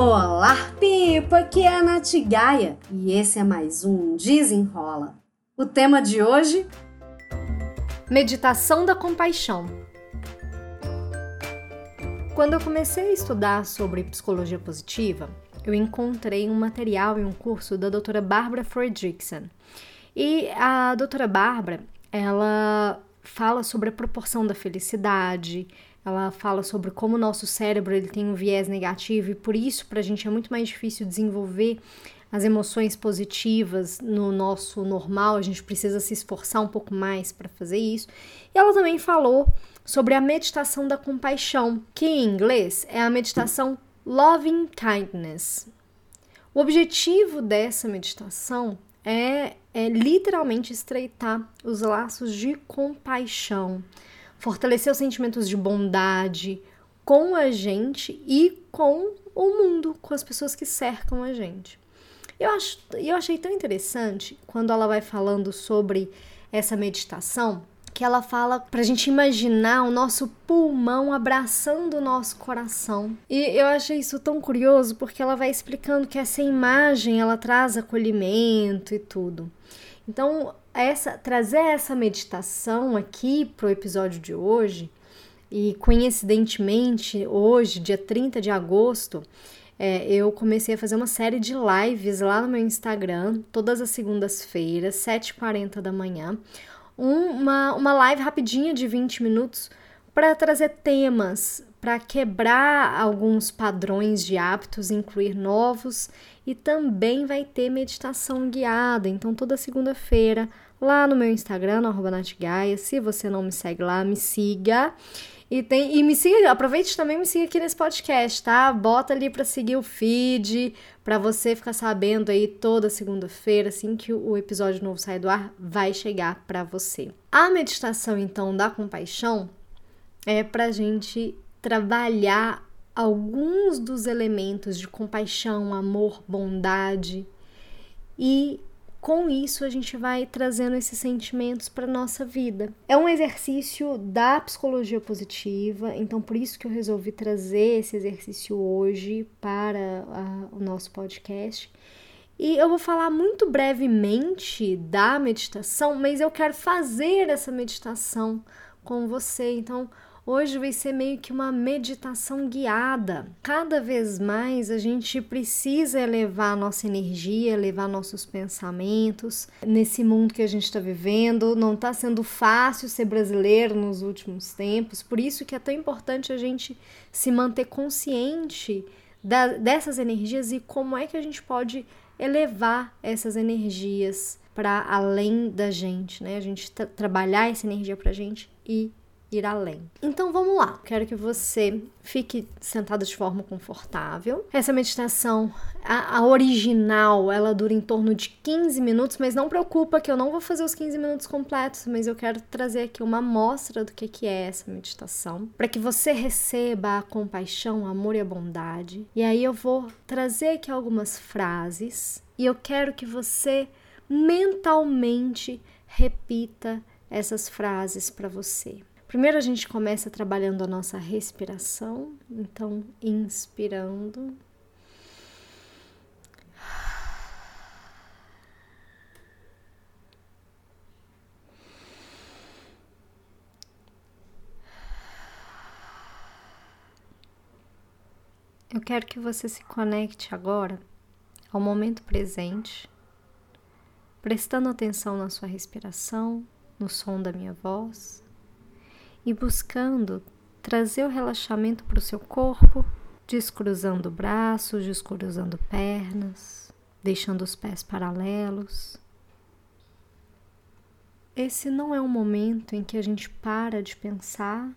Olá, Pipa! Aqui é a Nath Gaia e esse é mais um Desenrola. O tema de hoje? Meditação da compaixão. Quando eu comecei a estudar sobre psicologia positiva, eu encontrei um material em um curso da doutora Barbara Fredrickson. E a doutora Barbara, ela fala sobre a proporção da felicidade, ela fala sobre como o nosso cérebro ele tem um viés negativo e por isso para a gente é muito mais difícil desenvolver as emoções positivas no nosso normal, a gente precisa se esforçar um pouco mais para fazer isso. E ela também falou sobre a meditação da compaixão, que em inglês é a meditação Loving Kindness. O objetivo dessa meditação é, é literalmente estreitar os laços de compaixão fortalecer os sentimentos de bondade com a gente e com o mundo, com as pessoas que cercam a gente. Eu, acho, eu achei tão interessante quando ela vai falando sobre essa meditação, que ela fala para a gente imaginar o nosso pulmão abraçando o nosso coração. E eu achei isso tão curioso porque ela vai explicando que essa imagem ela traz acolhimento e tudo. Então, essa, trazer essa meditação aqui para o episódio de hoje, e coincidentemente, hoje, dia 30 de agosto, é, eu comecei a fazer uma série de lives lá no meu Instagram, todas as segundas-feiras, 7h40 da manhã. Uma, uma live rapidinha de 20 minutos para trazer temas, para quebrar alguns padrões de hábitos, incluir novos e também vai ter meditação guiada. Então, toda segunda-feira, lá no meu Instagram, no Natgaia. Se você não me segue lá, me siga. E, tem, e me siga, aproveite também me siga aqui nesse podcast, tá? Bota ali para seguir o feed, para você ficar sabendo aí toda segunda-feira, assim que o episódio novo sair do ar, vai chegar para você. A meditação, então, da compaixão é pra gente trabalhar alguns dos elementos de compaixão, amor, bondade e com isso a gente vai trazendo esses sentimentos para nossa vida. É um exercício da psicologia positiva, então por isso que eu resolvi trazer esse exercício hoje para a, o nosso podcast. E eu vou falar muito brevemente da meditação, mas eu quero fazer essa meditação com você. Então, Hoje vai ser meio que uma meditação guiada. Cada vez mais a gente precisa elevar nossa energia, elevar nossos pensamentos nesse mundo que a gente está vivendo. Não está sendo fácil ser brasileiro nos últimos tempos, por isso que é tão importante a gente se manter consciente da, dessas energias e como é que a gente pode elevar essas energias para além da gente, né? A gente trabalhar essa energia para a gente e ir além. Então vamos lá. Quero que você fique sentado de forma confortável. Essa meditação, a, a, original, ela dura em torno de 15 minutos, mas não preocupa que eu não vou fazer os 15 minutos completos, mas eu quero trazer aqui uma amostra do que, que é essa meditação, para que você receba a compaixão, o amor e a bondade. E aí eu vou trazer aqui algumas frases e eu quero que você mentalmente repita essas frases para você. Primeiro a gente começa trabalhando a nossa respiração, então inspirando. Eu quero que você se conecte agora ao momento presente, prestando atenção na sua respiração, no som da minha voz e buscando trazer o relaxamento para o seu corpo, descruzando braços, descruzando pernas, deixando os pés paralelos. Esse não é um momento em que a gente para de pensar.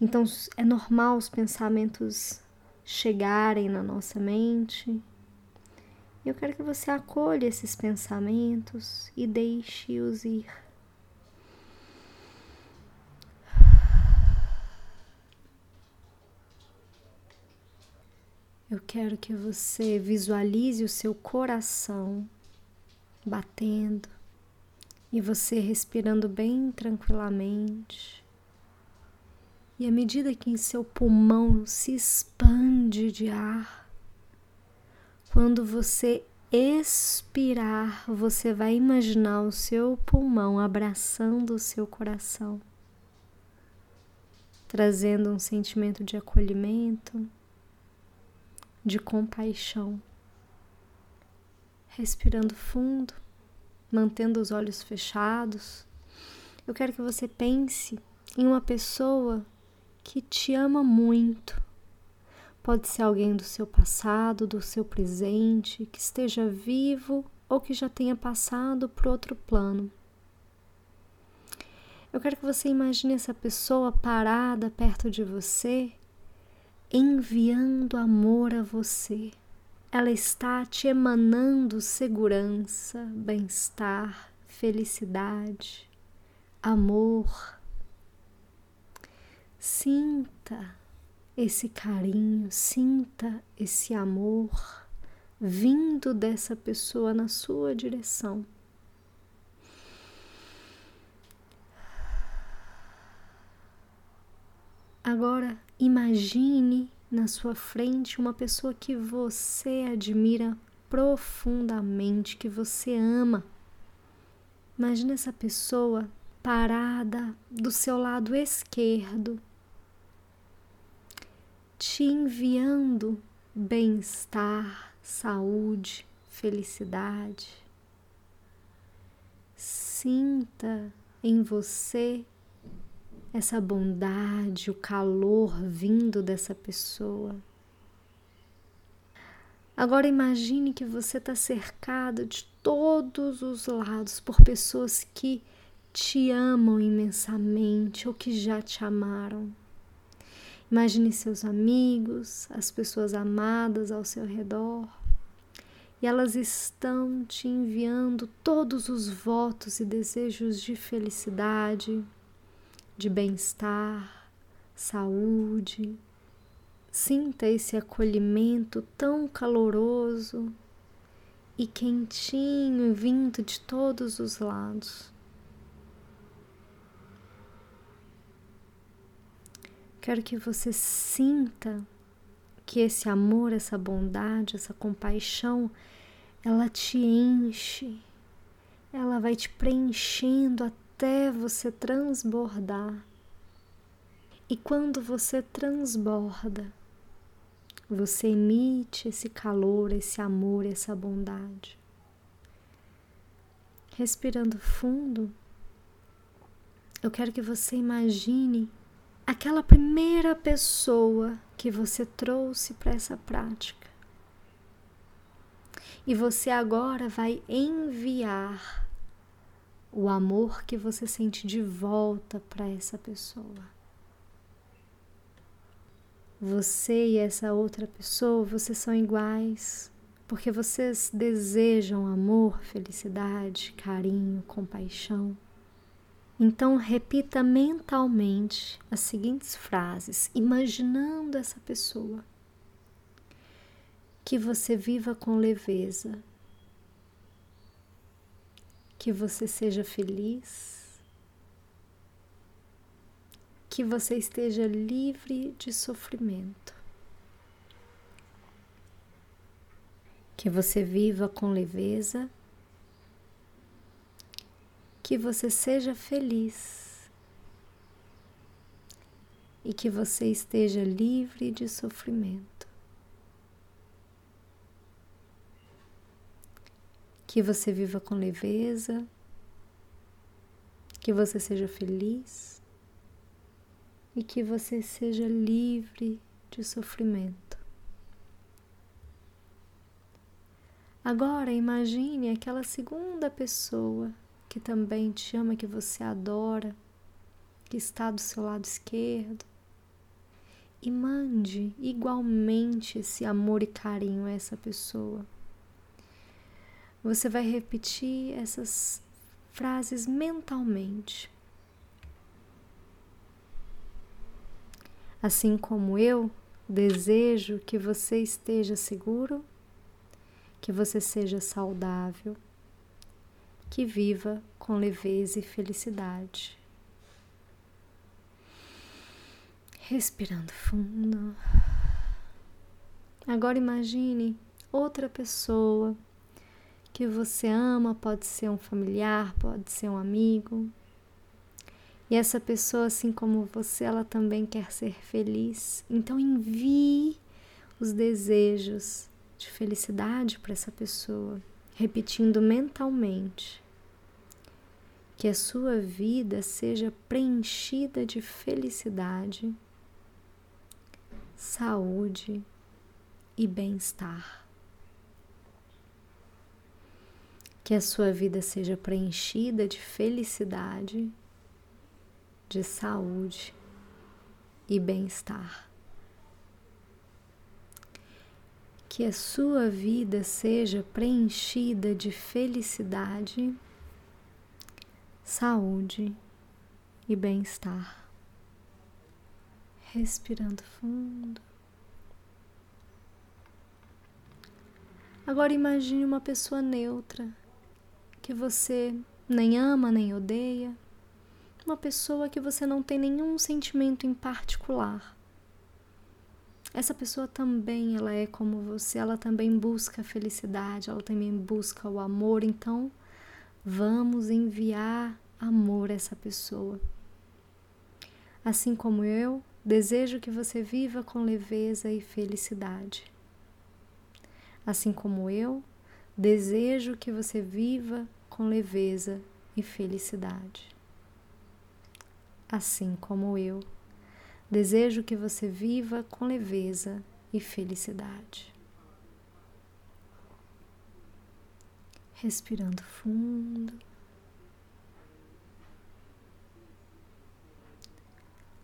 Então é normal os pensamentos chegarem na nossa mente. Eu quero que você acolha esses pensamentos e deixe-os ir. Eu quero que você visualize o seu coração batendo e você respirando bem tranquilamente. E à medida que em seu pulmão se expande de ar. Quando você expirar, você vai imaginar o seu pulmão abraçando o seu coração, trazendo um sentimento de acolhimento, de compaixão. Respirando fundo, mantendo os olhos fechados, eu quero que você pense em uma pessoa que te ama muito. Pode ser alguém do seu passado, do seu presente, que esteja vivo ou que já tenha passado para outro plano. Eu quero que você imagine essa pessoa parada perto de você, enviando amor a você. Ela está te emanando segurança, bem-estar, felicidade, amor, Sinta esse carinho, sinta esse amor vindo dessa pessoa na sua direção. Agora, imagine na sua frente uma pessoa que você admira profundamente, que você ama. Imagine essa pessoa parada do seu lado esquerdo, te enviando bem-estar, saúde, felicidade. Sinta em você essa bondade, o calor vindo dessa pessoa. Agora imagine que você está cercado de todos os lados por pessoas que te amam imensamente ou que já te amaram. Imagine seus amigos, as pessoas amadas ao seu redor, e elas estão te enviando todos os votos e desejos de felicidade, de bem-estar, saúde. Sinta esse acolhimento tão caloroso e quentinho vindo de todos os lados. Quero que você sinta que esse amor, essa bondade, essa compaixão, ela te enche, ela vai te preenchendo até você transbordar. E quando você transborda, você emite esse calor, esse amor, essa bondade. Respirando fundo, eu quero que você imagine aquela primeira pessoa que você trouxe para essa prática. E você agora vai enviar o amor que você sente de volta para essa pessoa. Você e essa outra pessoa, vocês são iguais, porque vocês desejam amor, felicidade, carinho, compaixão. Então, repita mentalmente as seguintes frases, imaginando essa pessoa. Que você viva com leveza, que você seja feliz, que você esteja livre de sofrimento, que você viva com leveza que você seja feliz e que você esteja livre de sofrimento. Que você viva com leveza, que você seja feliz e que você seja livre de sofrimento. Agora imagine aquela segunda pessoa que também te ama, que você adora, que está do seu lado esquerdo. E mande igualmente esse amor e carinho a essa pessoa. Você vai repetir essas frases mentalmente. Assim como eu desejo que você esteja seguro, que você seja saudável que viva com leveza e felicidade. Respirando fundo. Agora imagine outra pessoa que você ama, pode ser um familiar, pode ser um amigo. E essa pessoa, assim como você, ela também quer ser feliz. Então envie os desejos de felicidade para essa pessoa, repetindo mentalmente que a sua vida seja preenchida de felicidade, saúde e bem-estar. Que a sua vida seja preenchida de felicidade, de saúde e bem-estar. Que a sua vida seja preenchida de felicidade, saúde e bem-estar. Respirando fundo. Agora imagine uma pessoa neutra que você nem ama nem odeia, uma pessoa que você não tem nenhum sentimento em particular. Essa pessoa também, ela é como você, ela também busca a felicidade, ela também busca o amor, então vamos enviar amor a essa pessoa. Assim como eu, desejo que você viva com leveza e felicidade. Assim como eu, desejo que você viva com leveza e felicidade. Assim como eu, desejo que você viva com leveza e felicidade. Respirando fundo.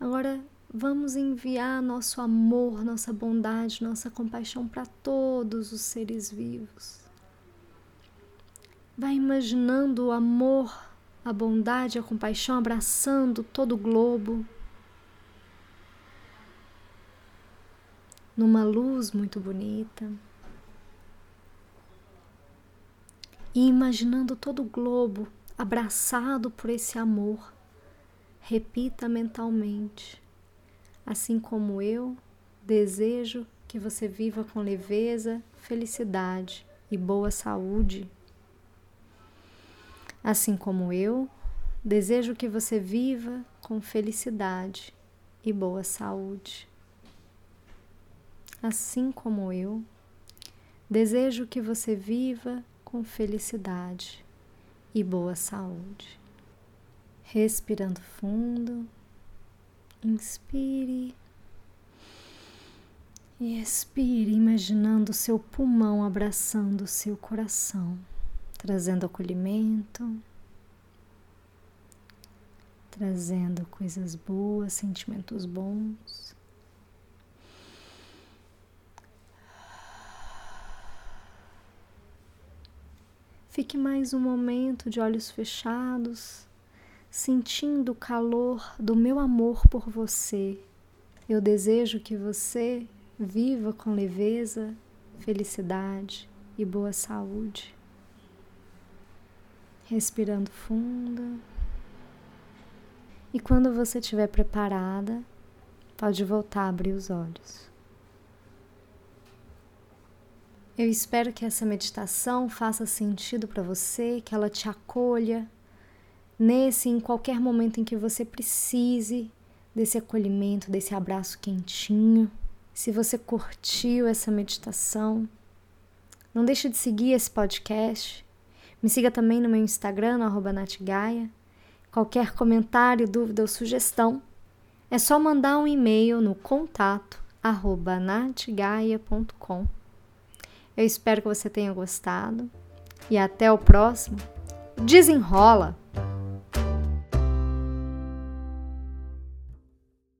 Agora Vamos enviar nosso amor, nossa bondade, nossa compaixão para todos os seres vivos. Vai imaginando o amor, a bondade, a compaixão abraçando todo o globo. Numa luz muito bonita. E imaginando todo o globo abraçado por esse amor. Repita mentalmente assim como eu, desejo que você viva com leveza, felicidade e boa saúde. Assim como eu, desejo que você viva com felicidade e boa saúde. Assim como eu, desejo que você viva com felicidade e boa saúde. Respirando fundo. Inspire e expire, imaginando seu pulmão abraçando seu coração, trazendo acolhimento, trazendo coisas boas, sentimentos bons. Fique mais um momento de olhos fechados sentindo o calor do meu amor por você. Eu desejo que você viva com leveza, felicidade e boa saúde. Respirando fundo. E quando você estiver preparada, pode voltar a abrir os olhos. Eu espero que essa meditação faça sentido para você, que ela te acolha, nesse em qualquer momento em que você precise desse acolhimento, desse abraço quentinho. Se você curtiu essa meditação, não deixe de seguir esse podcast. Me siga também no meu Instagram, no Natgaia. Qualquer comentário, dúvida ou sugestão, é só mandar um e-mail no contato natgaia.com. Eu espero que você tenha gostado e até o próximo. Desenrola!